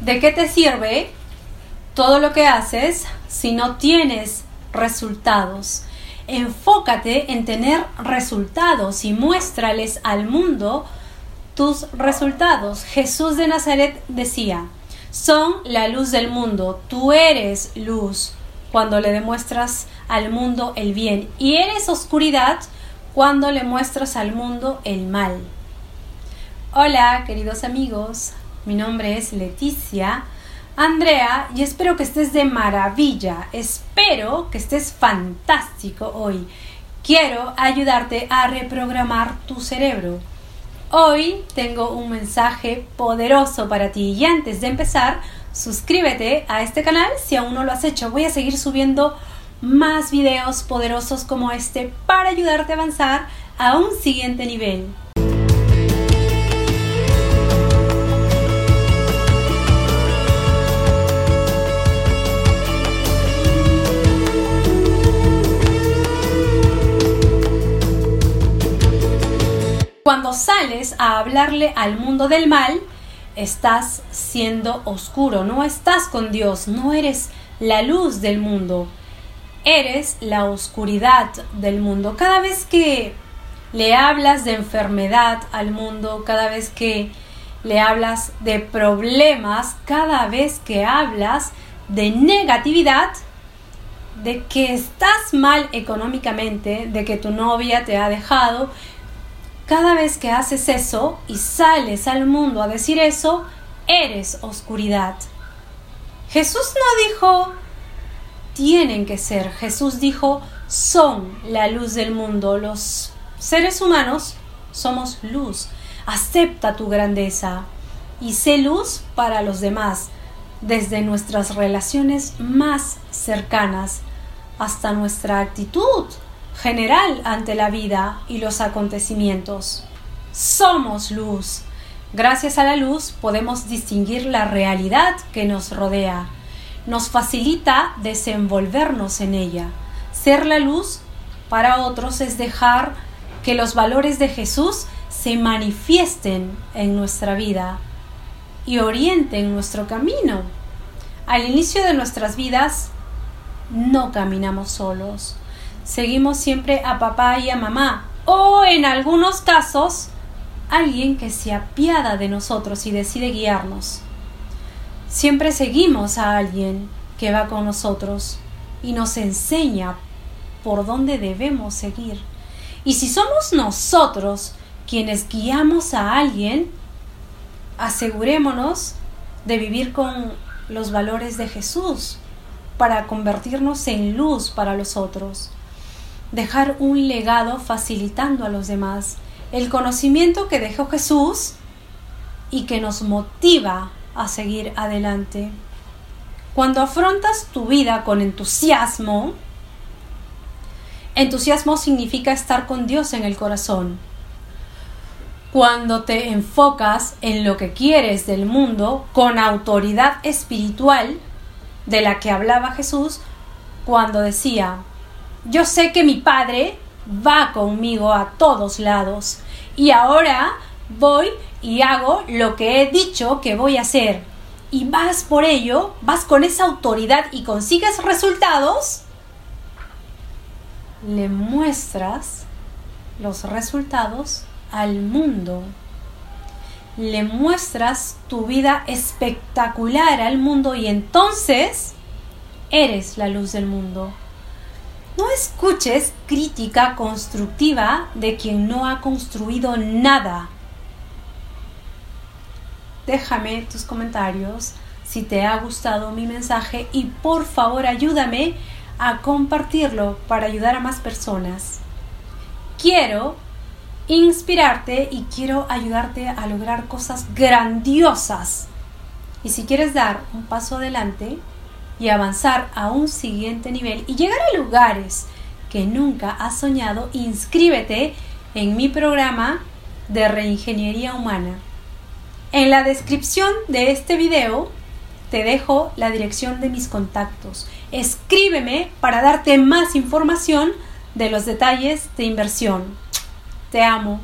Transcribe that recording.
¿De qué te sirve todo lo que haces si no tienes resultados? Enfócate en tener resultados y muéstrales al mundo tus resultados. Jesús de Nazaret decía, son la luz del mundo, tú eres luz cuando le demuestras al mundo el bien y eres oscuridad cuando le muestras al mundo el mal. Hola, queridos amigos, mi nombre es Leticia Andrea y espero que estés de maravilla, espero que estés fantástico hoy. Quiero ayudarte a reprogramar tu cerebro. Hoy tengo un mensaje poderoso para ti y antes de empezar, suscríbete a este canal si aún no lo has hecho. Voy a seguir subiendo más videos poderosos como este para ayudarte a avanzar a un siguiente nivel. A hablarle al mundo del mal, estás siendo oscuro, no estás con Dios, no eres la luz del mundo, eres la oscuridad del mundo. Cada vez que le hablas de enfermedad al mundo, cada vez que le hablas de problemas, cada vez que hablas de negatividad, de que estás mal económicamente, de que tu novia te ha dejado, cada vez que haces eso y sales al mundo a decir eso, eres oscuridad. Jesús no dijo tienen que ser. Jesús dijo son la luz del mundo. Los seres humanos somos luz. Acepta tu grandeza y sé luz para los demás, desde nuestras relaciones más cercanas hasta nuestra actitud general ante la vida y los acontecimientos. Somos luz. Gracias a la luz podemos distinguir la realidad que nos rodea. Nos facilita desenvolvernos en ella. Ser la luz para otros es dejar que los valores de Jesús se manifiesten en nuestra vida y orienten nuestro camino. Al inicio de nuestras vidas no caminamos solos seguimos siempre a papá y a mamá, o en algunos casos, alguien que se apiada de nosotros y decide guiarnos. Siempre seguimos a alguien que va con nosotros y nos enseña por dónde debemos seguir. Y si somos nosotros quienes guiamos a alguien, asegurémonos de vivir con los valores de Jesús para convertirnos en luz para los otros dejar un legado facilitando a los demás el conocimiento que dejó Jesús y que nos motiva a seguir adelante. Cuando afrontas tu vida con entusiasmo, entusiasmo significa estar con Dios en el corazón. Cuando te enfocas en lo que quieres del mundo con autoridad espiritual de la que hablaba Jesús cuando decía, yo sé que mi padre va conmigo a todos lados y ahora voy y hago lo que he dicho que voy a hacer. Y vas por ello, vas con esa autoridad y consigues resultados, le muestras los resultados al mundo. Le muestras tu vida espectacular al mundo y entonces eres la luz del mundo. No escuches crítica constructiva de quien no ha construido nada. Déjame tus comentarios si te ha gustado mi mensaje y por favor ayúdame a compartirlo para ayudar a más personas. Quiero inspirarte y quiero ayudarte a lograr cosas grandiosas. Y si quieres dar un paso adelante, y avanzar a un siguiente nivel y llegar a lugares que nunca has soñado, inscríbete en mi programa de reingeniería humana. En la descripción de este video te dejo la dirección de mis contactos. Escríbeme para darte más información de los detalles de inversión. Te amo.